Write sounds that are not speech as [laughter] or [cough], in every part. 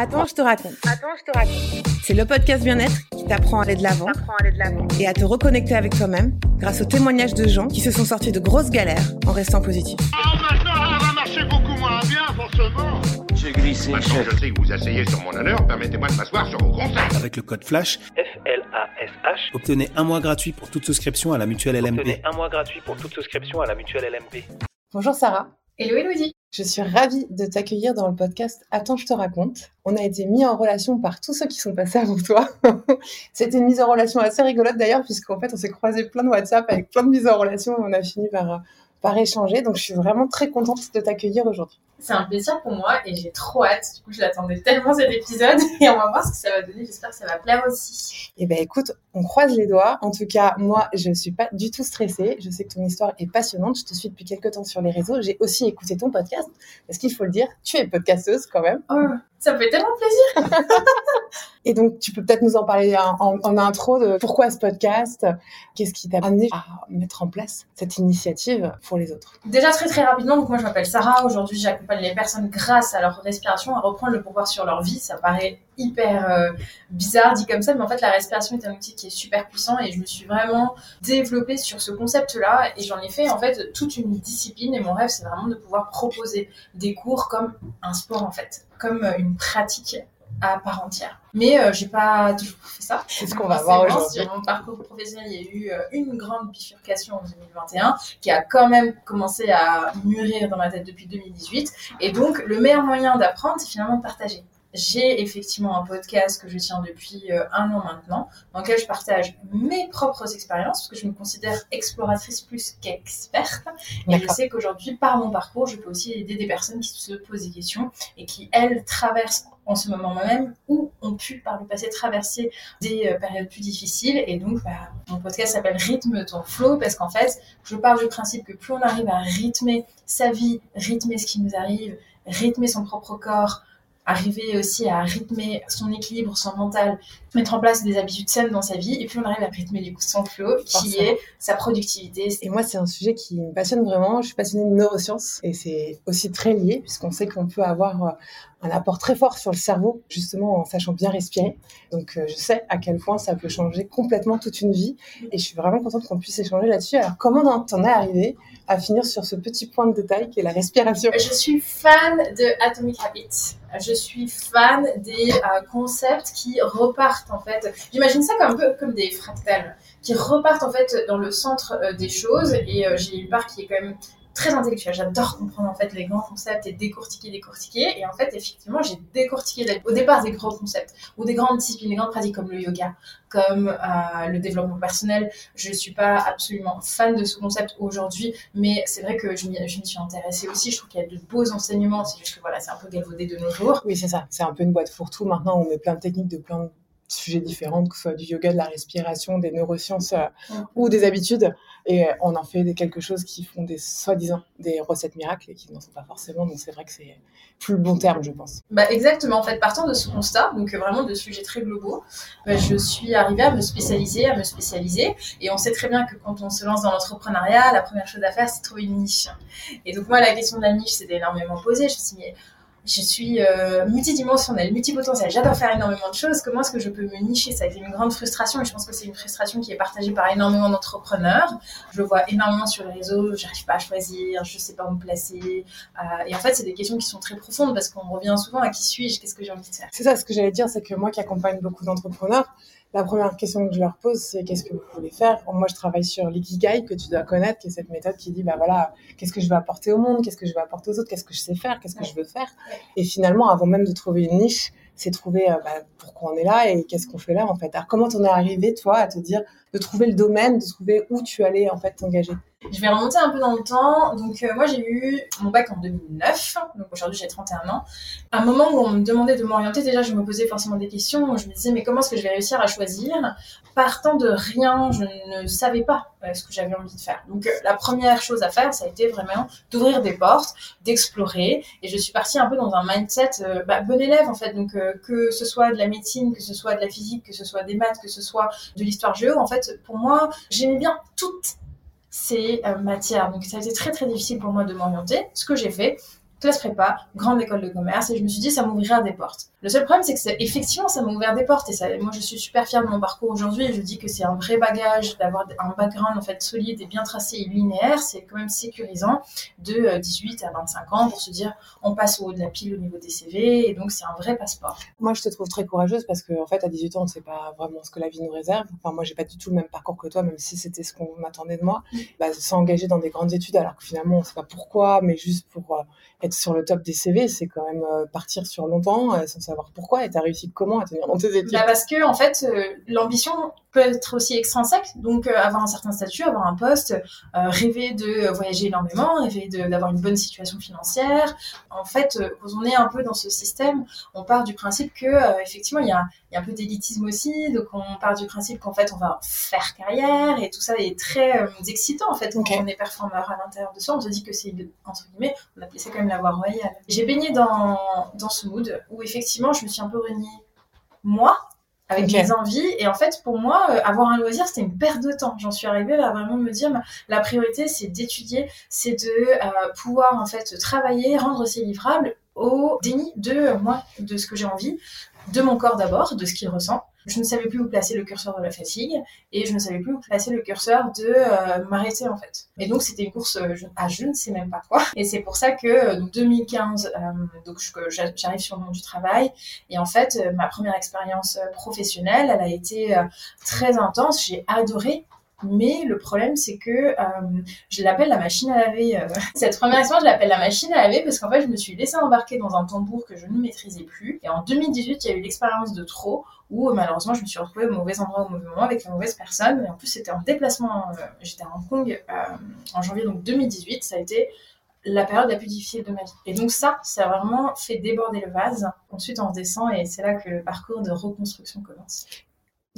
Attends, je te raconte. Attends, je te raconte. C'est le podcast bien-être qui t'apprend à aller de l'avant et à te reconnecter avec toi-même grâce aux témoignages de gens qui se sont sortis de grosses galères en restant positifs. Ah, maintenant, ça va marcher beaucoup moins bien, forcément. J'ai glissé. Maintenant, je sais que vous asseyez sur mon honneur, permettez-moi de m'asseoir sur vos conseils. Avec le code FLASH, F-L-A-S-H. obtenez un mois gratuit pour toute souscription à la mutuelle LMP. Obtenez un mois gratuit pour toute souscription à la mutuelle LMP. Bonjour Sarah. Hello Elodie Je suis ravie de t'accueillir dans le podcast Attends, je te raconte. On a été mis en relation par tous ceux qui sont passés avant toi. [laughs] C'était une mise en relation assez rigolote d'ailleurs, puisqu'en fait, on s'est croisé plein de WhatsApp avec plein de mises en relation et on a fini par, par échanger. Donc, je suis vraiment très contente de t'accueillir aujourd'hui. C'est un plaisir pour moi et j'ai trop hâte. Du coup, je l'attendais tellement cet épisode [laughs] et on va voir ce que ça va donner. J'espère que ça va plaire aussi. Eh ben, écoute, on croise les doigts. En tout cas, moi, je suis pas du tout stressée. Je sais que ton histoire est passionnante. Je te suis depuis quelques temps sur les réseaux. J'ai aussi écouté ton podcast. Parce qu'il faut le dire, tu es podcasteuse quand même. Oh, ça me fait tellement plaisir. [laughs] Et donc, tu peux peut-être nous en parler en, en- en intro de pourquoi ce podcast, qu'est-ce qui t'a amené à mettre en place cette initiative pour les autres? Déjà très très rapidement, donc moi je m'appelle Sarah. Aujourd'hui, j'accompagne les personnes grâce à leur respiration à reprendre le pouvoir sur leur vie. Ça paraît hyper euh, bizarre dit comme ça, mais en fait la respiration est un outil qui est super puissant et je me suis vraiment développée sur ce concept-là et j'en ai fait en fait toute une discipline et mon rêve c'est vraiment de pouvoir proposer des cours comme un sport en fait, comme euh, une pratique à part entière. Mais euh, j'ai pas toujours fait ça. C'est ce qu'on va voir aujourd'hui. Sur mon parcours professionnel, il y a eu euh, une grande bifurcation en 2021 qui a quand même commencé à mûrir dans ma tête depuis 2018. Et donc, le meilleur moyen d'apprendre, c'est finalement de partager. J'ai effectivement un podcast que je tiens depuis euh, un an maintenant, dans lequel je partage mes propres expériences, parce que je me considère exploratrice plus qu'experte. Et je sais qu'aujourd'hui, par mon parcours, je peux aussi aider des personnes qui se posent des questions et qui, elles, traversent en ce moment même ou ont pu par le passé traverser des euh, périodes plus difficiles. Et donc, bah, mon podcast s'appelle Rythme ton flow parce qu'en fait, je pars du principe que plus on arrive à rythmer sa vie, rythmer ce qui nous arrive, rythmer son propre corps, arriver aussi à rythmer son équilibre, son mental, mettre en place des habitudes saines dans sa vie, et puis on arrive à rythmer du coup son flow, qui est sa productivité. Et moi, c'est un sujet qui me passionne vraiment. Je suis passionnée de neurosciences et c'est aussi très lié puisqu'on sait qu'on peut avoir euh, un apport très fort sur le cerveau, justement en sachant bien respirer. Donc, euh, je sais à quel point ça peut changer complètement toute une vie et je suis vraiment contente qu'on puisse échanger là-dessus. Alors, comment t'en es arrivé à finir sur ce petit point de détail qui est la respiration? Je suis fan de Atomic Habits. Je suis fan des euh, concepts qui repartent en fait. J'imagine ça comme un peu comme des fractales qui repartent en fait dans le centre euh, des choses. Et euh, j'ai une part qui est quand même très intellectuelle. J'adore comprendre en fait les grands concepts et décortiquer, décortiquer. Et en fait, effectivement, j'ai décortiqué au départ des gros concepts ou des grandes disciplines, des grandes pratiques comme le yoga, comme euh, le développement personnel. Je suis pas absolument fan de ce concept aujourd'hui, mais c'est vrai que je m'y suis intéressée aussi. Je trouve qu'il y a de beaux enseignements. C'est juste que voilà, c'est un peu galvaudé de nos jours. Oui, c'est ça. C'est un peu une boîte fourre-tout. Maintenant, on met plein de techniques de plein de sujets différents, que ce soit du yoga, de la respiration, des neurosciences euh, Mm. ou des habitudes. Et euh, on en fait des, quelque chose qui font des soi-disant des recettes miracles et qui n'en sont pas forcément. Donc, c'est vrai que c'est plus le bon terme, je pense. Bah exactement. En fait, partant de ce constat, donc euh, vraiment de sujets très globaux, bah, je suis arrivée à me spécialiser, à me spécialiser. Et on sait très bien que quand on se lance dans l'entrepreneuriat, la première chose à faire, c'est trouver une niche. Et donc moi, la question de la niche, c'était énormément posée. Je me suis dit, mais je suis euh, multidimensionnelle, multipotentielle, j'adore faire énormément de choses. Comment est-ce que je peux me nicher? Ça a été une grande frustration et je pense que c'est une frustration qui est partagée par énormément d'entrepreneurs. Je le vois énormément sur les réseaux, j'arrive pas à choisir, je sais pas où me placer. Euh, et en fait, c'est des questions qui sont très profondes parce qu'on revient souvent à qui suis-je, qu'est-ce que j'ai envie de faire? C'est ça, ce que j'allais dire, c'est que moi qui accompagne beaucoup d'entrepreneurs, la première question que je leur pose, c'est qu'est-ce que vous voulez faire? Moi, je travaille sur l'ikigai, que tu dois connaître, qui est cette méthode qui dit, bah voilà, qu'est-ce que je veux apporter au monde? Qu'est-ce que je veux apporter aux autres? Qu'est-ce que je sais faire? Qu'est-ce que je veux faire? Et finalement, avant même de trouver une niche, c'est trouver euh, bah, pourquoi on est là et qu'est-ce qu'on fait là, en fait. Alors, comment t'en es arrivé, toi, à te dire, de trouver le domaine, de trouver où tu allais, en fait, t'engager Je vais remonter un peu dans le temps. Donc, euh, moi, j'ai eu mon bac en 2009. Donc, aujourd'hui, j'ai 31 ans. À un moment où on me demandait de m'orienter, déjà, je me posais forcément des questions. Je me disais, mais comment est-ce que je vais réussir à choisir? Partant de rien, je ne savais pas euh, ce que j'avais envie de faire. Donc, euh, la première chose à faire, ça a été vraiment d'ouvrir des portes, d'explorer. Et je suis partie un peu dans un mindset bah, bon élève, en fait. Donc, que ce soit de la médecine, que ce soit de la physique, que ce soit des maths, que ce soit de l'histoire géo, en fait, pour moi, j'aimais bien toutes ces euh, matières. Donc ça a été très très difficile pour moi de m'orienter. Ce que j'ai fait, classe prépa, grande école de commerce, et je me suis dit, ça m'ouvrira des portes. Le seul problème, c'est que effectivement, ça m'a ouvert des portes, et moi, je suis super fière de mon parcours aujourd'hui, je dis que c'est un vrai bagage d'avoir un background, en fait, solide et bien tracé et linéaire, c'est quand même sécurisant de euh, 18 à 25 ans pour se dire, on passe au haut de la pile au niveau des CV, et donc c'est un vrai passeport. Moi, je te trouve très courageuse parce qu'en en fait, à 18 ans, on ne sait pas vraiment ce que la vie nous réserve. Enfin, moi, j'ai pas du tout le même parcours que toi, même si c'était ce qu'on attendait de moi. Bah, s'engager dans des grandes études alors que finalement, on ne sait pas pourquoi, mais juste pour euh, être sur le top des CV, c'est quand même euh, partir sur longtemps euh, sans savoir pourquoi. Et t'as réussi comment à tenir dans tes études? Bah parce que en fait, euh, l'ambition peut être aussi extrinsèque, donc euh, avoir un certain statut, avoir un poste, euh, rêver de voyager énormément, rêver d'avoir une bonne situation financière. En fait, euh, quand on est un peu dans ce système, on part du principe que euh, effectivement il y a, il y a un peu d'élitisme aussi, donc on part du principe qu'en fait on va faire carrière et tout ça est très excitant en fait quand Ok. on est performeur à l'intérieur de soi. On se dit que c'est entre guillemets, on appelait ça quand même la voie royale. J'ai baigné dans dans ce mood où effectivement je me suis un peu reniée moi avec mes envies. Et en fait pour moi euh, avoir un loisir c'était une perte de temps. J'en suis arrivée à vraiment me dire la priorité c'est d'étudier c'est de euh, pouvoir en fait travailler rendre ces livrables au déni de euh, moi de ce que j'ai envie de mon corps d'abord de ce qu'il ressent je ne savais plus où placer le curseur de la fatigue et je ne savais plus où placer le curseur de euh, m'arrêter en fait. Et donc c'était une course euh, je- à je ne sais même pas quoi. Et c'est pour ça que euh, donc 2015, euh, donc j'arrive sur le monde du travail et en fait euh, ma première expérience euh, professionnelle, elle a été euh, très intense. J'ai adoré. Mais le problème, c'est que euh, je l'appelle la machine à laver. euh. [laughs] Cette première expérience, je l'appelle la machine à laver parce qu'en fait, je me suis laissée embarquer dans un tambour que je ne maîtrisais plus. Et en 2018, il y a eu l'expérience de trop où euh, malheureusement, je me suis retrouvée au mauvais endroit au mauvais moment avec la mauvaise personne. Et en plus, c'était en déplacement. J'étais à Hong Kong en janvier donc 2018. Ça a été la période la plus difficile de ma vie. Et donc ça, ça a vraiment fait déborder le vase. Ensuite, on redescend et c'est là que le parcours de reconstruction commence.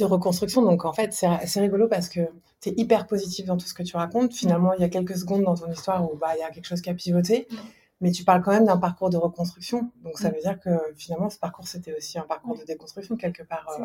De reconstruction. Donc en fait, c'est rigolo parce que tu es hyper positif dans tout ce que tu racontes. Finalement, il y a quelques secondes dans ton histoire où bah, il y a quelque chose qui a pivoté. Mm. Mais tu parles quand même d'un parcours de reconstruction. Donc ça Mm. veut dire que finalement, ce parcours, c'était aussi un parcours de déconstruction quelque part. euh,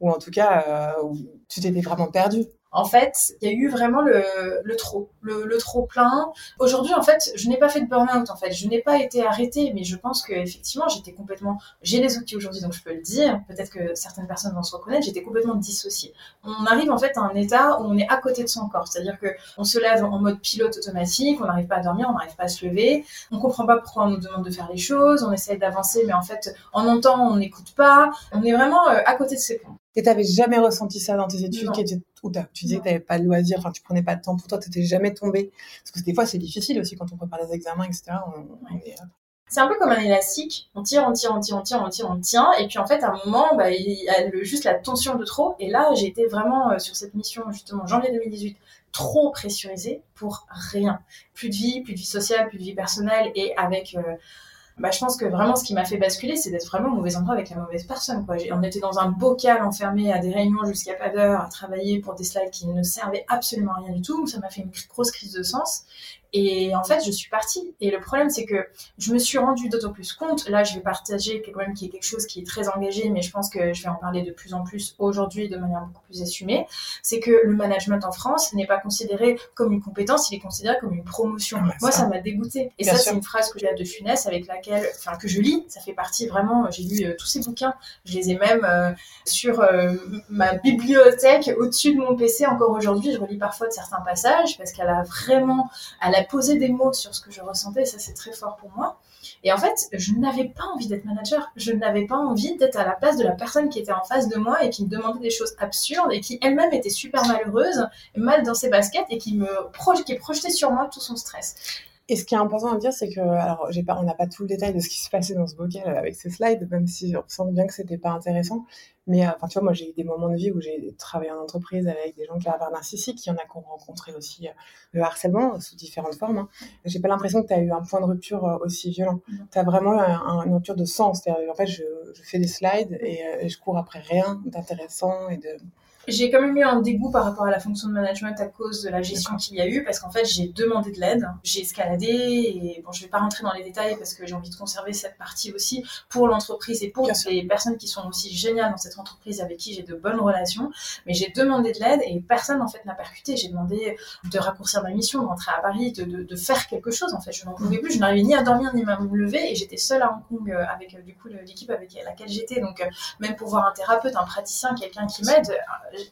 ou en tout cas, euh, où tu t'étais vraiment perdu. En fait, il y a eu vraiment le, le trop, le, le trop plein. Aujourd'hui, en fait, je n'ai pas fait de burn-out. En fait, je n'ai pas été arrêtée, mais je pense que effectivement, j'étais complètement. J'ai les outils aujourd'hui, donc je peux le dire. Peut-être que certaines personnes vont se reconnaître. J'étais complètement dissociée. On arrive en fait à un état où on est à côté de son corps, c'est-à-dire que on se lève en mode pilote automatique, on n'arrive pas à dormir, on n'arrive pas à se lever, on comprend pas pourquoi on nous demande de faire les choses, on essaye d'avancer, mais en fait, en entend, on n'écoute pas. On est vraiment euh, à côté de ses points. Et t'avais jamais ressenti ça dans tes études Non. qui étaient, où tu disais que t'avais pas de loisirs, enfin tu prenais pas de temps pour toi, t'étais jamais tombé. Parce que des fois c'est difficile aussi quand on prépare des examens, etc. On, on est, euh, C'est un peu comme un élastique. On tire, on tire, on tire, on tire, on tire, on tient. Et puis en fait, à un moment, bah, il y a le- juste la tension de trop. Et là, j'ai été vraiment euh, sur cette mission, justement, janvier 2018, trop pressurisée pour rien. Plus de vie, plus de vie sociale, plus de vie personnelle. Et avec... euh, bah, je pense que vraiment ce qui m'a fait basculer, c'est d'être vraiment au mauvais endroit avec la mauvaise personne. Quoi. On était dans un bocal enfermé à des réunions jusqu'à pas d'heure, à travailler pour des slides qui ne servaient absolument rien du tout. Ça m'a fait une grosse crise de sens. Et en fait, je suis partie. Et le problème, c'est que je me suis rendu d'autant plus compte. Là, je vais partager quand même qui est quelque chose qui est très engagé, mais je pense que je vais en parler de plus en plus aujourd'hui de manière beaucoup plus assumée. C'est que le management en France n'est pas considéré comme une compétence, il est considéré comme une promotion. Ah, Moi, ça. m'a dégoûté. Et Bien ça, c'est une phrase que j'ai de Funès avec laquelle, enfin, que je lis. Ça fait partie vraiment. J'ai lu euh, tous ces bouquins. Je les ai même euh, sur euh, ma bibliothèque au-dessus de mon PC encore aujourd'hui. Je relis parfois de certains passages parce qu'elle a vraiment elle a posé des mots sur ce que je ressentais, ça c'est très fort pour moi. Et en fait, je n'avais pas envie d'être manager, je n'avais pas envie d'être à la place de la personne qui était en face de moi et qui me demandait des choses absurdes et qui elle-même était super malheureuse, mal dans ses baskets et qui me projetait sur moi tout son stress. Et ce qui est important à dire, c'est que, alors, j'ai pas, on n'a pas tout le détail de ce qui se passait dans ce bocal avec ces slides, même si on sent bien que c'était pas intéressant. Mais, euh, enfin, tu vois, moi, j'ai eu des moments de vie où j'ai travaillé en entreprise avec des gens qui avaient narcissique, il y en a qui ont rencontré aussi euh, le harcèlement sous différentes formes. Hein. J'ai pas l'impression que tu as eu un point de rupture euh, aussi violent. Tu as vraiment un- un- une rupture de sens. C'est-à-dire, en fait, je, je fais des slides et, euh, et je cours après rien d'intéressant et de. J'ai quand même eu un dégoût par rapport à la fonction de management à cause de la gestion qu'il y a eu, parce qu'en fait, j'ai demandé de l'aide, j'ai escaladé, et bon, je vais pas rentrer dans les détails parce que j'ai envie de conserver cette partie aussi pour l'entreprise et pour Bien sûr. les personnes qui sont aussi géniales dans cette entreprise avec qui j'ai de bonnes relations. Mais j'ai demandé de l'aide et personne en fait n'a percuté. J'ai demandé de raccourcir ma mission, de rentrer à Paris, de, de, de faire quelque chose. En fait, je n'en pouvais plus. Je n'arrivais ni à dormir ni à me lever et j'étais seule à Hong Kong euh, avec euh, du coup l'équipe avec laquelle j'étais. Donc euh, même pour voir un thérapeute, un praticien, quelqu'un qui m'aide,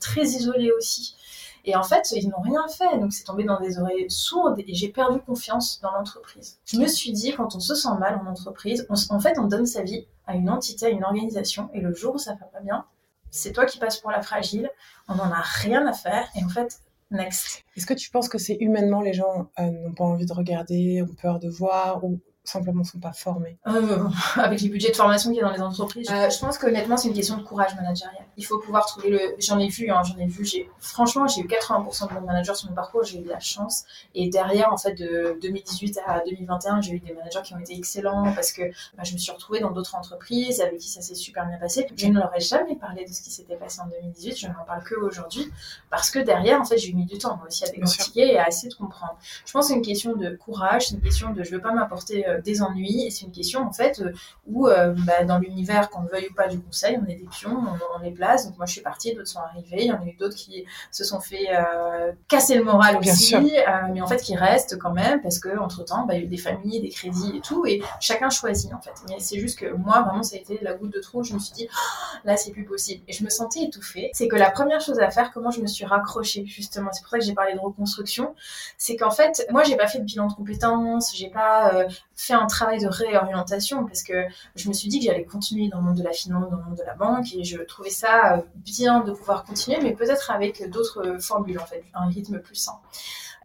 très isolée aussi. Et en fait, ils n'ont rien fait. Donc, c'est tombé dans des oreilles sourdes et j'ai perdu confiance dans l'entreprise. Je me suis dit, quand on se sent mal en entreprise, en fait, on donne sa vie à une entité, à une organisation. Et le jour où ça va pas bien, c'est toi qui passes pour la fragile. On n'en a rien à faire. Et en fait, next. Est-ce que tu penses que c'est humainement les gens euh, n'ont pas envie de regarder, ont peur de voir ou simplement sont pas formés Euh, [laughs] avec les budgets de formation qu'il y a dans les entreprises. Euh, je pense qu'honnêtement, c'est une question de courage managérial. Il faut pouvoir trouver le. J'en ai vu, hein, j'en ai vu. J'ai franchement, j'ai eu 80% de mon manager sur mon parcours. J'ai eu de la chance. Et derrière, en fait, de 2018 à 2021, j'ai eu des managers qui ont été excellents parce que bah, je me suis retrouvée dans d'autres entreprises avec qui ça s'est super bien passé. Je ne leur ai jamais parlé de ce qui s'était passé en 2018. Je n'en parle que aujourd'hui parce que derrière, en fait, j'ai mis du temps moi aussi à décortiquer et à essayer de comprendre. Je pense que c'est une question de courage, c'est une question de je veux pas m'apporter euh, des ennuis, et c'est une question en fait euh, où euh, bah, dans l'univers, qu'on le veuille ou pas du conseil, on est des pions, on, on est place. Donc moi je suis partie, d'autres sont arrivés, il y en a eu d'autres qui se sont fait euh, casser le moral Bien aussi, sûr. euh, mais en fait qui restent quand même parce que entre temps, bah, il y a eu des familles, des crédits et tout, et chacun choisit en fait. Mais c'est juste que moi vraiment ça a été la goutte de trop. Je me suis dit Ah, là c'est plus possible, et je me sentais étouffée. C'est que la première chose à faire, comment je me suis raccrochée justement, c'est pour ça que j'ai parlé de reconstruction, c'est qu'en fait moi j'ai pas fait de bilan de compétences, j'ai pas euh, fait un travail de réorientation parce que je me suis dit que j'allais continuer dans le monde de la finance, dans le monde de la banque et je trouvais ça euh, bien de pouvoir continuer, mais peut-être avec d'autres formules en fait, un rythme plus sain.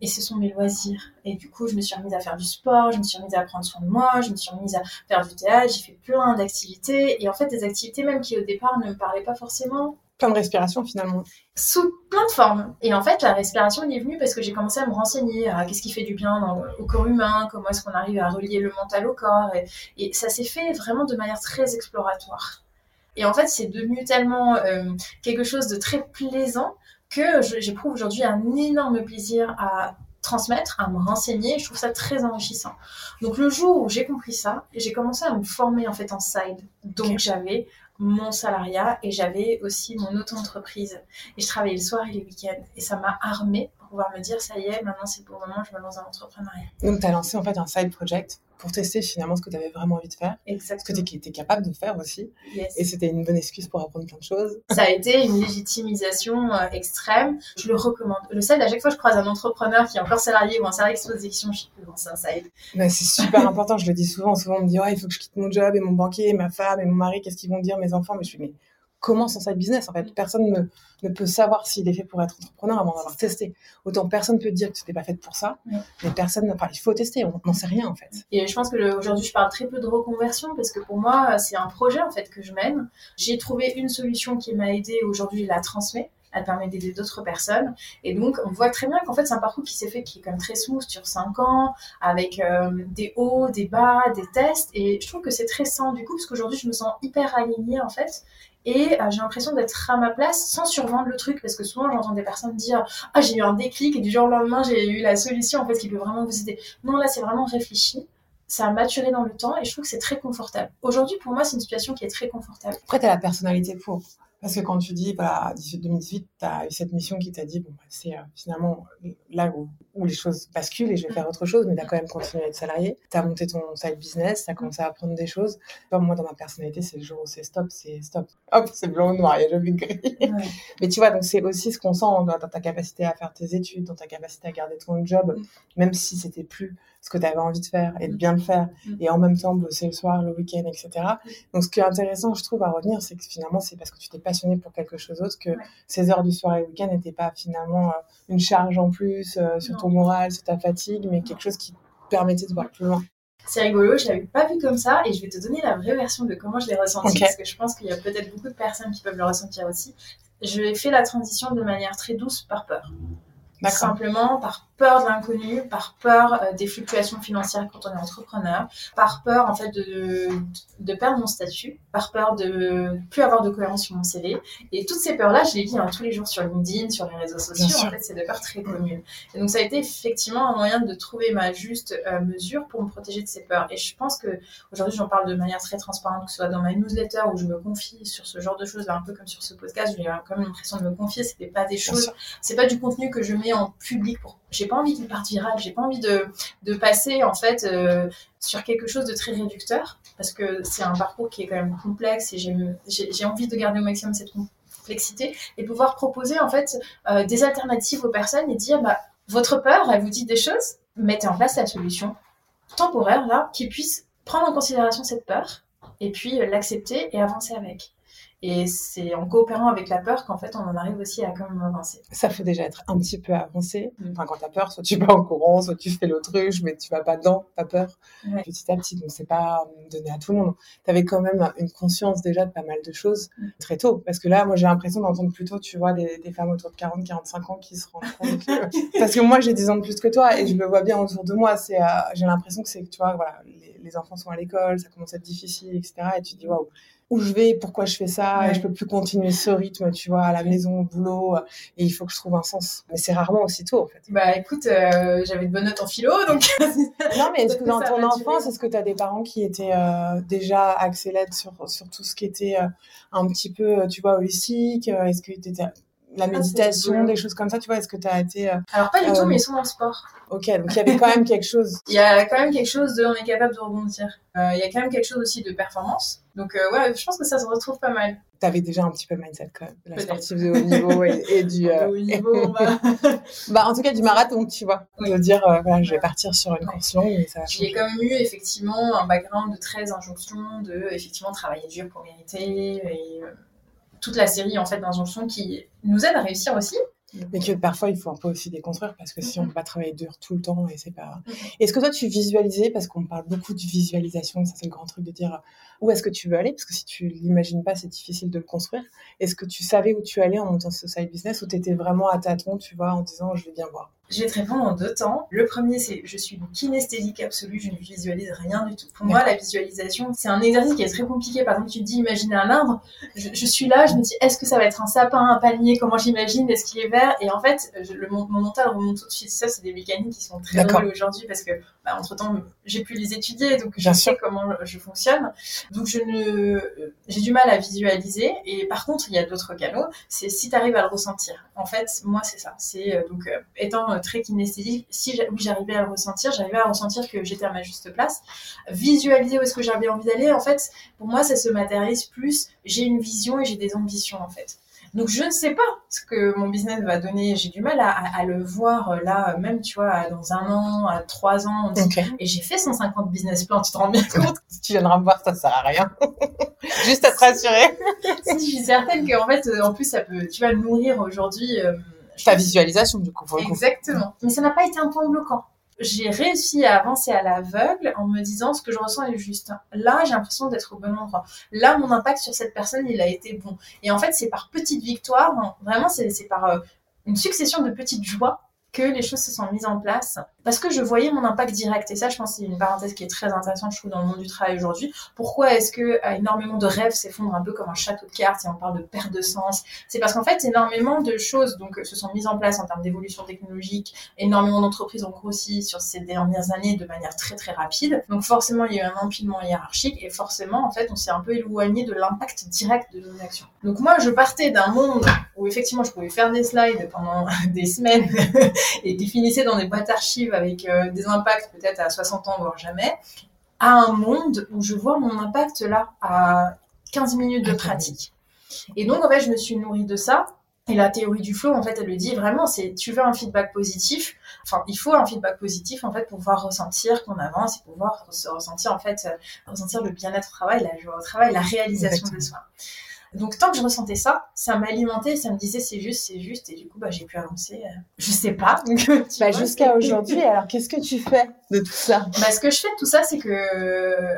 Et ce sont mes loisirs. Et du coup, je me suis remise à faire du sport, je me suis remise à prendre soin de moi, je me suis remise à faire du théâtre, j'ai fait plein d'activités. Et en fait, des activités même qui au départ ne me parlaient pas forcément, De respiration finalement. sous plein de formes. Et en fait, la respiration elle est venue parce que j'ai commencé à me renseigner à qu'est-ce qui fait du bien dans- au corps humain, comment est-ce qu'on arrive à relier le mental au corps? Et, et ça s'est fait vraiment de manière très exploratoire. Et en fait, c'est devenu tellement euh, quelque chose de très plaisant que j'éprouve aujourd'hui un énorme plaisir à transmettre, à me renseigner. Je trouve ça très enrichissant. Donc le jour où j'ai compris ça, j'ai commencé à me former en fait en side. Donc j'avais mon salariat et j'avais aussi mon auto-entreprise. Et je travaillais le soir et les week-ends. Et ça m'a armée pour pouvoir me dire, ça y est, maintenant c'est pour le moment, je me lance dans l'entrepreneuriat. Donc tu as lancé en fait un side project pour tester finalement ce que tu avais vraiment envie de faire, ce que tu étais capable de faire aussi. Yes. Et c'était une bonne excuse pour apprendre plein de choses. Ça a été une légitimisation euh, extrême. Je le recommande. Le side, à chaque fois que je croise un entrepreneur qui est encore salarié ou un salarié questions, je peux lancer un side. Mais c'est super important, je le dis souvent. Souvent, on me dit, ouais, il faut que je quitte mon job et mon banquier, et ma femme et mon mari, qu'est-ce qu'ils vont dire, mes enfants? Mais je suis, mais comment son side business En fait, personne ne, ne peut savoir s'il est fait pour être entrepreneur avant d'avoir testé. Autant personne peut dire que tu n'es pas faite pour ça, Ouais. mais personne, enfin, il faut tester, on n'en sait rien en fait. Et je pense que aujourd'hui, je parle très peu de reconversion parce que pour moi, c'est un projet en fait que je mène. J'ai trouvé une solution qui m'a aidée. Aujourd'hui, je la transmets. Elle permet d'aider d'autres personnes. Et donc, on voit très bien qu'en fait, c'est un parcours qui s'est fait, qui est quand même très smooth sur 5 ans, avec euh, des hauts, des bas, des tests. Et je trouve que c'est très sain du coup, parce qu'aujourd'hui, je me sens hyper alignée en fait. Et euh, j'ai l'impression d'être à ma place sans survendre le truc, parce que souvent, j'entends des personnes dire Ah, j'ai eu un déclic et du jour au lendemain, j'ai eu la solution en fait qui peut vraiment vous aider. Non, là, c'est vraiment réfléchi. Ça a maturé dans le temps et je trouve que c'est très confortable. Aujourd'hui, pour moi, c'est une situation qui est très confortable. Après, tu as la personnalité pour. Parce que quand tu dis, voilà, 18 2018, tu as eu cette mission qui t'a dit, bon, bah, c'est euh, finalement là où, où les choses basculent et je vais faire autre chose, mais tu as quand même continué à être salarié. Tu as monté ton side business, tu as commencé à apprendre des choses. Comme moi, dans ma personnalité, c'est le jour où c'est stop, c'est stop. Hop, c'est blanc ou noir, il n'y a jamais de gris. Ouais. Mais tu vois, donc c'est aussi ce qu'on sent dans, ta capacité à faire tes études, dans ta capacité à garder ton job, Mm. même si c'était plus ce que tu avais envie de faire et de bien le faire, Mm. et en même temps bosser le soir, le week-end, etc. Donc ce qui est intéressant, je trouve, à retenir, c'est que finalement, c'est parce que tu t'es passionné pour quelque chose d'autre que Ouais. ces heures du soir et le week-end n'étaient pas finalement euh, une charge en plus euh, sur Non. Ton moral, sur ta fatigue, mais quelque chose qui permettait de voir plus loin. C'est rigolo, je l'avais pas vu comme ça et je vais te donner la vraie version de comment je l'ai ressenti parce que je pense qu'il y a peut-être beaucoup de personnes qui peuvent le ressentir aussi. Je fait la transition de manière très douce par peur. Simplement par peur de l'inconnu, par peur euh, des fluctuations financières quand on est entrepreneur, par peur en fait de, de perdre mon statut, par peur de plus avoir de cohérence sur mon CV. Et toutes ces peurs-là, je les vis hein, tous les jours sur LinkedIn, sur les réseaux sociaux. En fait, c'est des peurs très communes. Et donc, ça a été effectivement un moyen de trouver ma juste euh, mesure pour me protéger de ces peurs. Et je pense que aujourd'hui, j'en parle de manière très transparente, que ce soit dans ma newsletter où je me confie sur ce genre de choses, un peu comme sur ce podcast, j'ai quand même l'impression de me confier. C'était pas des choses, c'est pas du contenu que je mets en public pour j'ai pas envie qu'il parte viral, j'ai pas envie de, de passer en fait euh, sur quelque chose de très réducteur parce que c'est un parcours qui est quand même complexe et j'ai envie de garder au maximum cette complexité et pouvoir proposer en fait euh, des alternatives aux personnes et dire bah, votre peur, elle vous dit des choses, mettez en place la solution temporaire là qui puisse prendre en considération cette peur et puis l'accepter et avancer avec. Et c'est en coopérant avec la peur qu'en fait on en arrive aussi à quand même avancer. Ça faut déjà être un petit peu avancé. Mm. Enfin, quand t'as peur, soit tu vas en courant, soit tu fais l'autruche, mais tu vas pas dedans, t'as peur petit à petit. Donc c'est pas donné à tout le monde. T'avais quand même une conscience déjà de pas mal de choses mm. très tôt. Parce que là, moi j'ai l'impression d'entendre plutôt, tu vois, des, des, femmes autour de 40, 45 ans qui se rendent compte que... [laughs] Parce que moi j'ai 10 ans de plus que toi et je le vois bien autour de moi. C'est, euh, j'ai l'impression que c'est, tu vois, voilà, les, les enfants sont à l'école, ça commence à être difficile, etc. Et tu dis, waouh où je vais, pourquoi je fais ça, et je peux plus continuer ce rythme, tu vois, à la maison, au boulot, et il faut que je trouve un sens. Mais c'est rarement aussitôt, en fait. Bah écoute, euh, j'avais de bonnes notes en philo, donc. [laughs] non, mais est-ce [laughs] que dans ton enfance, est-ce que tu as des parents qui étaient euh, déjà axés sur, sur tout ce qui était euh, un petit peu, tu vois, holistique Est-ce que tu étais la ah, méditation, des choses comme ça, tu vois, est-ce que tu as été... Euh, Alors pas du tout, euh, mais ils sont dans le sport. Ok, donc il y avait quand même quelque chose. [laughs] Il y a quand même quelque chose de, on est capable de rebondir. Euh, il y a quand même quelque chose aussi de performance. Donc ouais, je pense que ça se retrouve pas mal. Tu avais déjà un petit peu mindset quand même, la sportive de haut niveau et, du... [laughs] haut niveau, bah... [laughs] bah... en tout cas du marathon, tu vois. De dire, voilà, je vais partir sur une course longue, mais ça J'ai quand même eu effectivement un background de 13 injonctions, de effectivement travailler dur pour mériter et toute la série en fait d'injonctions qui nous aide à réussir aussi. Mais que parfois il faut un peu aussi déconstruire parce que si on ne peut pas travailler dur tout le temps et c'est pas. Est-ce que toi tu visualisais parce qu'on parle beaucoup de visualisation, ça c'est le grand truc de dire où est-ce que tu veux aller? Parce que si tu l'imagines pas c'est difficile de le construire. Est-ce que tu savais où tu allais en montant ce side business ou tu étais vraiment à tâtons, tu vois, en disant je vais bien voir? Je vais te répondre en deux temps. Le premier, c'est je suis une kinesthésique absolue, je ne visualise rien du tout. Pour moi, la visualisation, c'est un exercice qui est très compliqué. Par exemple, tu te dis imaginer un arbre. Je, suis là, je me dis est-ce que ça va être un sapin, un palmier, comment j'imagine, est-ce qu'il est vert? Et en fait, le, mon, mental remonte tout de suite. Ça, c'est des mécaniques qui sont très aujourd'hui parce que, bah, entre temps, j'ai pu les étudier, donc je sais comment je fonctionne. Donc, je ne, j'ai du mal à visualiser. Et par contre, il y a d'autres canaux. C'est si tu arrives à le ressentir. En fait, moi, c'est ça. C'est euh, donc euh, étant euh, très kinesthésique, si j'arrivais à le ressentir, j'arrivais à ressentir que j'étais à ma juste place. Visualiser où est-ce que j'avais envie d'aller, en fait, pour moi, ça se matérialise plus. J'ai une vision et j'ai des ambitions, en fait. Donc je ne sais pas ce que mon business va donner. J'ai du mal à, le voir euh, là, même tu vois, dans un an, à trois ans. Et j'ai fait 150 business plans, tu te rends bien compte? Si [laughs] tu viendras me voir, ça sert à rien. [laughs] Juste à te rassurer. [laughs] si, je suis certaine qu'en fait, euh, en plus, ça peut, tu vas nourrir aujourd'hui. Euh, ta visualisation du coup. Exactement. Mais ça n'a pas été un point bloquant. J'ai réussi à avancer à l'aveugle en me disant ce que je ressens est juste. Là, j'ai l'impression d'être au bon endroit. Là, mon impact sur cette personne, il a été bon. Et en fait, c'est par petites victoires, vraiment, c'est par euh, une succession de petites joies que les choses se sont mises en place parce que je voyais mon impact direct. Et ça, je pense, c'est une parenthèse qui est très intéressante, je trouve, dans le monde du travail aujourd'hui. Pourquoi est-ce que euh, énormément de rêves s'effondrent un peu comme un château de cartes et on parle de perte de sens? C'est parce qu'en fait, énormément de choses donc se sont mises en place en termes d'évolution technologique. Énormément d'entreprises ont grossi sur ces dernières années de manière très très rapide. Donc forcément, il y a eu un empilement hiérarchique et forcément, en fait, on s'est un peu éloigné de l'impact direct de nos actions. Donc moi, je partais d'un monde où effectivement, je pouvais faire des slides pendant [laughs] des semaines [laughs] et qui finissait dans des boîtes archives avec euh, des impacts peut-être à 60 ans, voire jamais, à un monde où je vois mon impact là, à 15 minutes de pratique. Et donc, en fait, je me suis nourrie de ça. Et la théorie du flow, en fait, elle le dit vraiment, c'est tu veux un feedback positif. Enfin, il faut un feedback positif, en fait, pour pouvoir ressentir qu'on avance et pouvoir ressentir, en fait, euh, ressentir le bien-être au travail, la joie au travail, la réalisation de soi. Donc tant que je ressentais ça, ça m'alimentait, ça me disait c'est juste, c'est juste, et du coup bah j'ai pu avancer. Euh, je sais pas. [laughs] bah, jusqu'à aujourd'hui. Alors qu'est-ce que tu fais de tout ça? Bah ce que je fais de tout ça, c'est que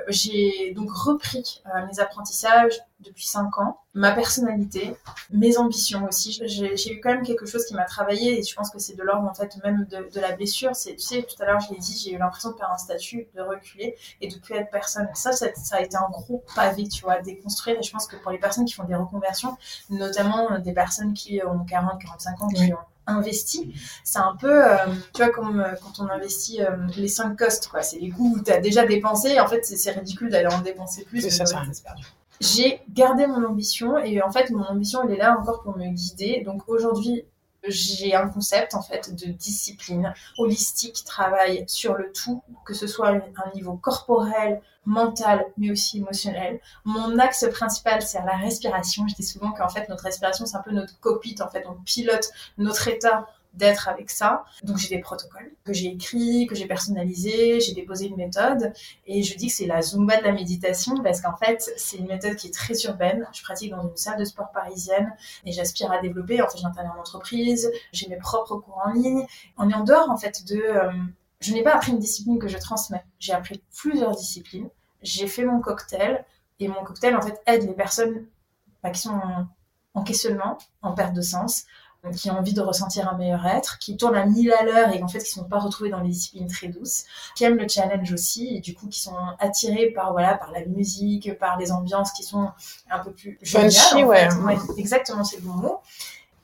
j'ai donc repris euh, mes apprentissages depuis 5 ans, ma personnalité, mes ambitions aussi. J'ai eu quand même quelque chose qui m'a travaillé et je pense que c'est de l'ordre en fait même de, de la blessure. C'est, tu sais, tout à l'heure je l'ai dit, j'ai eu l'impression de perdre un statut, de reculer et de plus être personne. Ça, ça, ça a été un gros pavé, tu vois, à déconstruire. Et je pense que pour les personnes qui font des reconversions, notamment des personnes qui ont 40, 45 ans, qui ont investi, c'est un peu, euh, tu vois, comme euh, quand on investit euh, les 5 costs, quoi. C'est les coûts où tu as déjà dépensé et en fait, c'est ridicule d'aller en dépenser plus. C'est ça, ça. J'ai gardé mon ambition et en fait, mon ambition, elle est là encore pour me guider. Donc aujourd'hui, j'ai un concept en fait de discipline holistique qui travaille sur le tout, que ce soit un niveau corporel, mental, mais aussi émotionnel. Mon axe principal, c'est la respiration. Je dis souvent qu'en fait, notre respiration, c'est un peu notre cockpit. En fait, on pilote notre état d'être avec ça. Donc, j'ai des protocoles que j'ai écrits, que j'ai personnalisés, j'ai déposé une méthode. Et je dis que c'est la Zumba de la méditation parce qu'en fait, c'est une méthode qui est très urbaine. Je pratique dans une salle de sport parisienne et j'aspire à développer. En fait, j'interviens en entreprise, j'ai mes propres cours en ligne. On est en dehors, en fait, de... euh, je n'ai pas appris une discipline que je transmets. J'ai appris plusieurs disciplines. J'ai fait mon cocktail et mon cocktail, en fait, aide les personnes bah, qui sont en, en questionnement, en perte de sens, qui ont envie de ressentir un meilleur être, qui tournent à 1000 à l'heure et en fait qui ne sont pas retrouvés dans les disciplines très douces, qui aiment le challenge aussi et du coup qui sont attirés par voilà par la musique, par les ambiances qui sont un peu plus géniales. Punchy, en ouais. fait. Ouais, exactement, c'est le bon mot.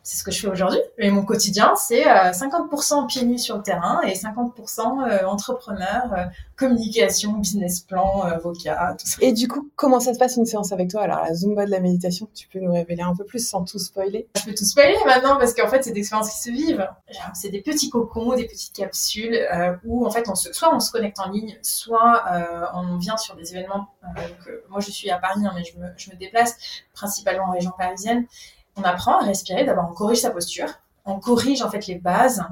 C'est ce que je fais aujourd'hui. Et mon quotidien, c'est euh, 50% pieds nus sur le terrain et 50% euh, entrepreneur, euh, communication, business plan, euh, avocat, tout ça. Et du coup, comment ça se passe une séance avec toi? Alors, la Zumba de la méditation, tu peux nous révéler un peu plus sans tout spoiler? Je peux tout spoiler maintenant parce qu'en fait, c'est des expériences qui se vivent. C'est des petits cocons, des petites capsules euh, où en fait, on se, soit on se connecte en ligne, soit euh, on vient sur des événements. euh, donc, euh, moi, je suis à Paris, hein, mais je me, je me déplace principalement en région parisienne. On apprend à respirer. D'abord, on corrige sa posture. On corrige en fait les bases.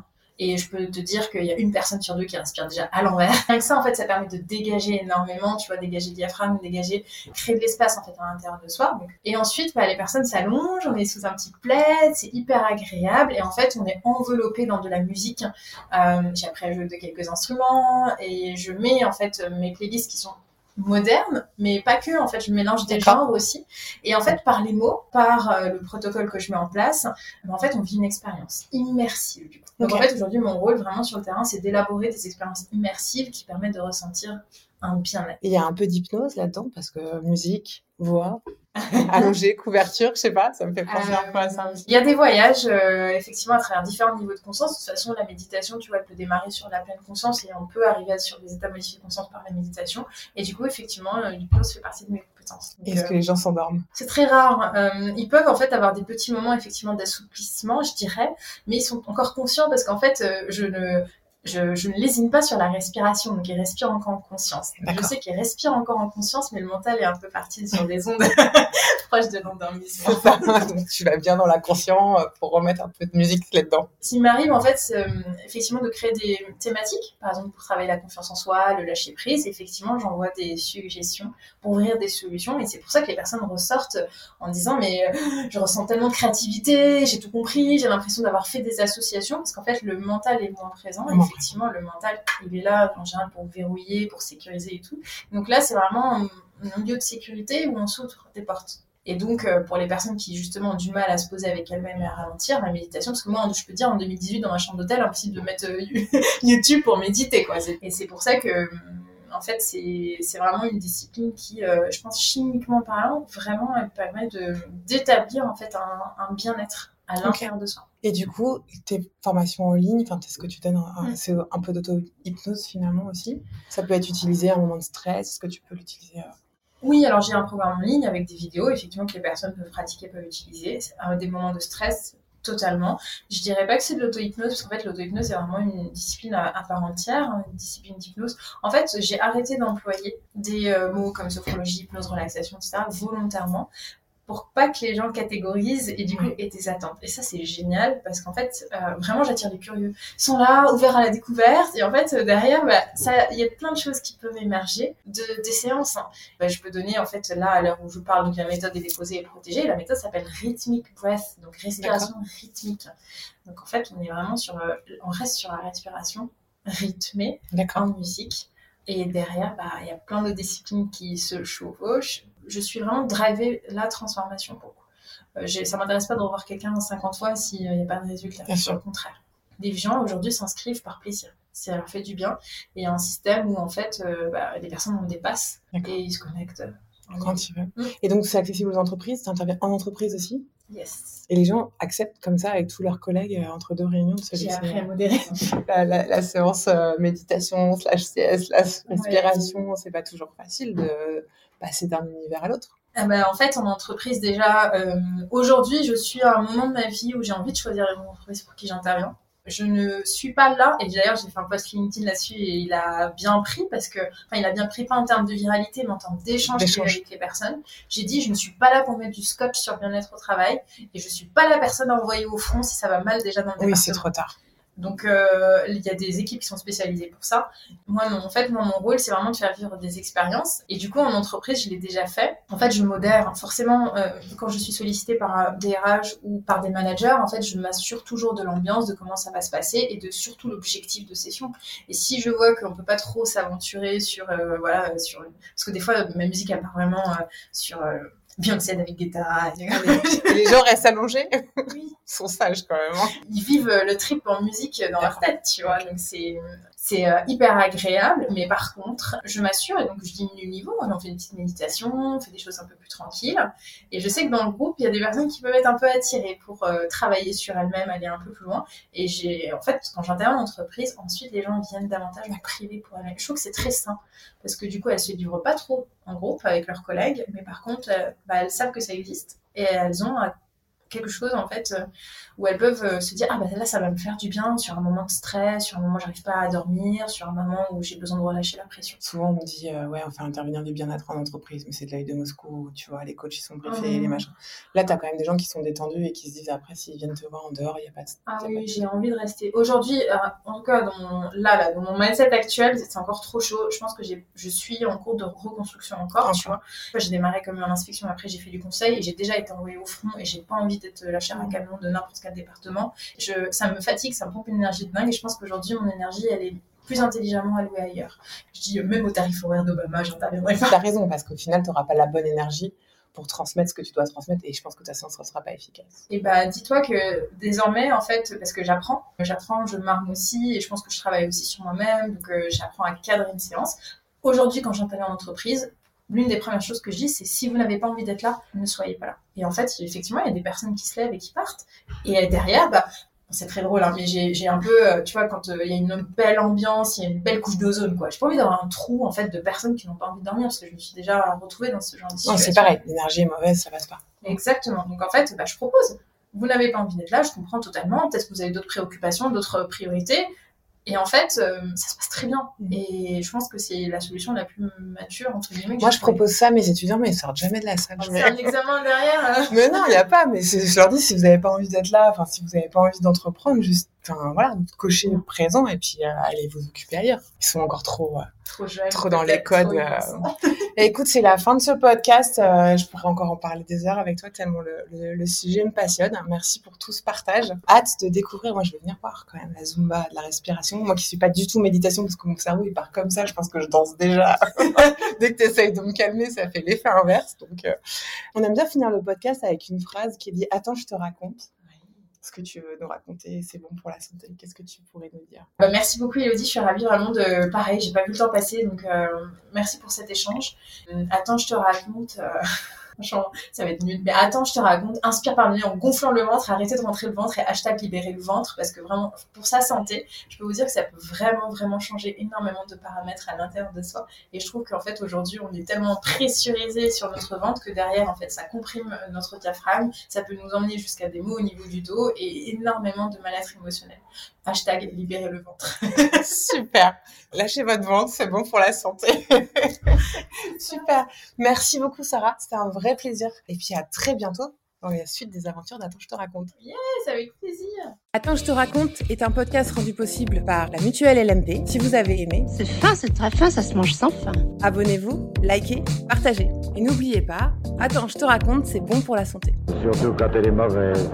Et je peux te dire qu'il y a une personne sur deux qui respire déjà à l'envers. [laughs] Que ça, en fait, ça permet de dégager énormément, tu vois, dégager le diaphragme, dégager, créer de l'espace, en fait, à l'intérieur de soi. Et ensuite, bah, les personnes s'allongent, on est sous un petit plaid, c'est hyper agréable. Et en fait, on est enveloppé dans de la musique. Euh, j'ai appris à jouer de quelques instruments et je mets, en fait, mes playlists qui sont modernes, mais pas que, en fait, je mélange des genres aussi. Et en fait, par les mots, par euh, le protocole que je mets en place, ben, en fait, on vit une expérience immersive. Du coup. Donc, en fait, aujourd'hui, mon rôle vraiment sur le terrain, c'est d'élaborer des expériences immersives qui permettent de ressentir un bien-être. Il y a un peu d'hypnose là-dedans parce que musique, voix, [laughs] allongée, couverture, je sais pas, ça me fait penser un peu à ça aussi. Il y a des voyages, euh, effectivement, à travers différents niveaux de conscience. De toute façon, la méditation, tu vois, elle peut démarrer sur la pleine conscience et on peut arriver sur des états modifiés de conscience par la méditation. Et du coup, effectivement, euh, l'hypnose fait partie de mes compétences. Est-ce euh, que les gens s'endorment? C'est très rare. Euh, ils peuvent en fait avoir des petits moments effectivement d'assouplissement, je dirais, mais ils sont encore conscients parce qu'en fait, euh, je ne je, je ne lésine pas sur la respiration, donc ils respirent encore en conscience. Je sais qu'ils respirent encore en conscience, mais le mental est un peu parti sur des ondes [laughs] proches de l'endormissement. Donc, tu vas bien dans l'inconscient euh, pour remettre un peu de musique là-dedans. S'il m'arrive en fait euh, effectivement de créer des thématiques, par exemple pour travailler la confiance en soi, le lâcher prise, effectivement j'envoie des suggestions pour ouvrir des solutions et c'est pour ça que les personnes ressortent en disant mais euh, je ressens tellement de créativité, j'ai tout compris, j'ai l'impression d'avoir fait des associations parce qu'en fait le mental est moins présent. Effectivement le mental il est là en général pour verrouiller, pour sécuriser et tout. Donc là c'est vraiment un, lieu de sécurité où on s'ouvre des portes. Et donc, euh, pour les personnes qui justement ont du mal à se poser avec elles-mêmes et à ralentir, la méditation, parce que moi, je peux dire en 2018, dans ma chambre d'hôtel, impossible de mettre euh, [laughs] YouTube pour méditer, quoi. Et c'est pour ça que, euh, en fait, c'est vraiment une discipline qui, je pense, chimiquement parlant, vraiment, elle permet d'établir en fait un bien-être à l'intérieur de soi. Et du coup, tes formations en ligne, enfin, c'est ce que tu donnes, Mm. c'est un peu d'auto-hypnose finalement aussi? Ça peut être utilisé à un moment de stress. Est-ce que tu peux l'utiliser euh, Oui, alors j'ai un programme en ligne avec des vidéos, effectivement, que les personnes peuvent pratiquer, peuvent utiliser. C'est à des moments de stress, totalement. Je dirais pas que c'est de l'auto-hypnose, parce qu'en fait, l'auto-hypnose est vraiment une discipline à, à part entière, hein, une discipline d'hypnose. En fait, j'ai arrêté d'employer des euh, mots comme sophrologie, hypnose, relaxation, etc., volontairement, pour pas que les gens catégorisent et du coup aient des attentes. Et ça, c'est génial, parce qu'en fait, euh, vraiment, j'attire les curieux. Ils sont là, ouverts à la découverte, et en fait, euh, derrière, bah, ça, il y a plein de choses qui peuvent émerger de, des séances. hein. Bah, je peux donner, en fait, là, à l'heure où je parle, donc la méthode est déposée et protégée. La méthode s'appelle Rhythmic Breath, donc respiration rythmique. Donc, en fait, on est vraiment sur, euh, on reste sur la respiration rythmée en musique. Et derrière, bah, il y a plein de disciplines qui se chevauchent. Je suis vraiment drivée la transformation pour euh, j'ai- ça m'intéresse pas de revoir quelqu'un 50 fois s'il n'y a pas de résultat. Bien sûr. Au contraire. Des gens aujourd'hui s'inscrivent par plaisir. Ça leur fait du bien. Et il y a un système où en fait, euh, bah, les personnes on dépasse D'accord. et ils se connectent. Quand. Mm. Et donc, c'est accessible aux entreprises? Tu interviens en entreprise aussi? Yes. Et les gens acceptent comme ça avec tous leurs collègues euh, entre deux réunions de se J'ai laisser- appris à modérer. [laughs] la, la- la séance euh, méditation slash CS slash respiration. C'est pas toujours facile de passer d'un univers à l'autre. Ah bah, en fait, en entreprise, déjà, euh, aujourd'hui, je suis à un moment de ma vie où j'ai envie de choisir une entreprise pour qui j'interviens. Je ne suis pas là, et d'ailleurs, j'ai fait un post LinkedIn là-dessus et il a bien pris parce que, enfin, il a bien pris pas en termes de viralité, mais en termes d'échange avec les personnes. J'ai dit, je ne suis pas là pour mettre du scotch sur bien-être au travail et je suis pas la personne à envoyer au front si ça va mal déjà dans le Oui, c'est trop tard. Donc, euh, il y a des équipes qui sont spécialisées pour ça. Moi, mon, en fait, moi, mon rôle, c'est vraiment de faire vivre des expériences. Et du coup, en entreprise, je l'ai déjà fait. En fait, je modère. Forcément, euh, quand je suis sollicitée par un DRH ou par des managers, en fait, je m'assure toujours de l'ambiance, de comment ça va se passer et de surtout l'objectif de session. Et si je vois qu'on peut pas trop s'aventurer sur, euh, voilà, sur, parce que des fois, ma musique, elle part vraiment euh, sur euh, Beyoncé, David Guetta. Et les gens restent allongés. [laughs] oui. Ils sont sages quand même. hein. ils vivent euh, le trip en musique dans leur tête, tu vois. Donc c'est c'est euh, hyper agréable, mais par contre, je m'assure et donc je diminue le niveau. On fait une petite méditation, on fait des choses un peu plus tranquilles. Et je sais que dans le groupe, il y a des personnes qui peuvent être un peu attirées pour euh, travailler sur elles-mêmes, aller un peu plus loin. Et j'ai, en fait, quand j'interviens en entreprise, ensuite les gens viennent davantage en privé pour elles-mêmes. Je trouve que c'est très sain parce que du coup, elles se livrent pas trop en groupe avec leurs collègues, mais par contre, euh, bah, elles savent que ça existe et elles ont euh, quelque chose en fait euh, où elles peuvent euh, se dire ah bah là ça va me faire du bien sur un moment de stress, sur un moment où j'arrive pas à dormir, sur un moment où j'ai besoin de relâcher la pression. Souvent, on dit, euh, ouais, on fait intervenir du bien-être en entreprise, mais c'est de l'œil de Moscou, tu vois, les coachs, ils sont briefés, les machins. Là, tu as quand même des gens qui sont détendus et qui se disent, après, s'ils viennent te voir en dehors, il n'y a pas de... Ah y oui, j'ai envie de rester. Aujourd'hui, euh, en tout cas, dans mon, là, là, dans mon mindset actuel, c'est encore trop chaud. Je pense que j'ai, je suis en cours de reconstruction encore, tu vois. J'ai démarré comme en inspection, après j'ai fait du conseil et j'ai déjà été envoyée au front et j'ai pas envie d'être la chair à Mhm. camion de n'importe quel département. Je, ça me fatigue, ça me pompe une énergie de dingue et je pense qu'aujourd'hui, mon énergie, elle est plus intelligemment allouée ailleurs. Je dis, même au tarif horaire d'Obama, j'interviendrai pas. T'as raison, parce qu'au final, tu n'auras pas la bonne énergie pour transmettre ce que tu dois transmettre, et je pense que ta séance ne sera pas efficace. Et bah, dis-toi que désormais, en fait, parce que j'apprends, j'apprends, je m'arme aussi, et je pense que je travaille aussi sur moi-même, donc euh, j'apprends à cadrer une séance. Aujourd'hui, quand j'interviens en entreprise, l'une des premières choses que je dis, c'est si vous n'avez pas envie d'être là, ne soyez pas là. Et en fait, effectivement, il y a des personnes qui se lèvent et qui partent. Et derrière, bah, c'est très drôle, hein, mais j'ai un peu, euh, tu vois, quand euh, il y a une belle ambiance, il y a une belle couche d'ozone, quoi. J'ai pas envie d'avoir un trou, en fait, de personnes qui n'ont pas envie de dormir, parce que je me suis déjà retrouvée dans ce genre de Non, situation. c'est pareil, l'énergie est mauvaise, ça passe pas. Exactement. Donc en fait, bah, je propose. Vous n'avez pas envie d'être là, je comprends totalement. Peut-être que vous avez d'autres préoccupations, d'autres priorités. Et en fait, euh, ça se passe très bien. Mhm. Et je pense que c'est la solution la plus mature, entre guillemets. Moi, je propose ça à mes étudiants, mais ils sortent jamais de la salle. C'est un examen derrière. euh. [laughs] Mais non, il n'y a pas. Mais je leur dis, si vous n'avez pas envie d'être là, enfin, si vous n'avez pas envie d'entreprendre, juste, voilà, cochez le présent et puis euh, allez vous occuper ailleurs. Ils sont encore trop, euh, Trop jeune. trop dans les codes. trop euh. [laughs] Écoute, c'est la fin de ce podcast. Euh, je pourrais encore en parler des heures avec toi, tellement le, le, le sujet me passionne. Merci pour tout ce partage. Hâte de découvrir. Moi, je vais venir voir quand même la Zumba, de la respiration. Moi qui suis pas du tout méditation parce que mon cerveau, il part comme ça. Je pense que je danse déjà. [laughs] Dès que tu essayes de me calmer, ça fait l'effet inverse. Donc, euh, on aime bien finir le podcast avec une phrase qui dit Attends, je te raconte. Ce que tu veux nous raconter, c'est bon pour la santé. Qu'est-ce que tu pourrais nous dire? Bah, merci beaucoup Elodie, je suis ravie vraiment de... Pareil, j'ai pas vu le temps passer, donc euh, merci pour cet échange. Euh, attends, je te raconte... Franchement, ça va être nul. Mais attends, je te raconte. Inspire par le en gonflant le ventre, arrêtez de rentrer le ventre et hashtag libérer le ventre parce que vraiment, pour sa santé, je peux vous dire que ça peut vraiment, vraiment changer énormément de paramètres à l'intérieur de soi. Et je trouve qu'en fait, aujourd'hui, on est tellement pressurisé sur notre ventre que derrière, en fait, ça comprime notre diaphragme. Ça peut nous emmener jusqu'à des maux au niveau du dos et énormément de mal-être émotionnel. Hashtag libérer le ventre. [laughs] Super. Lâchez votre ventre, c'est bon pour la santé. [laughs] Super. Merci beaucoup, Sarah. C'était un vrai plaisir. Et puis à très bientôt dans la suite des aventures d'Attends, je te raconte. C'est avec plaisir. Attends, je te raconte est un podcast rendu possible par la Mutuelle LMP. Si vous avez aimé, C'est fin, c'est très fin, ça se mange sans fin. abonnez-vous, likez, partagez. Et n'oubliez pas, Attends, je te raconte, c'est bon pour la santé. Surtout quand elle est mauvaise.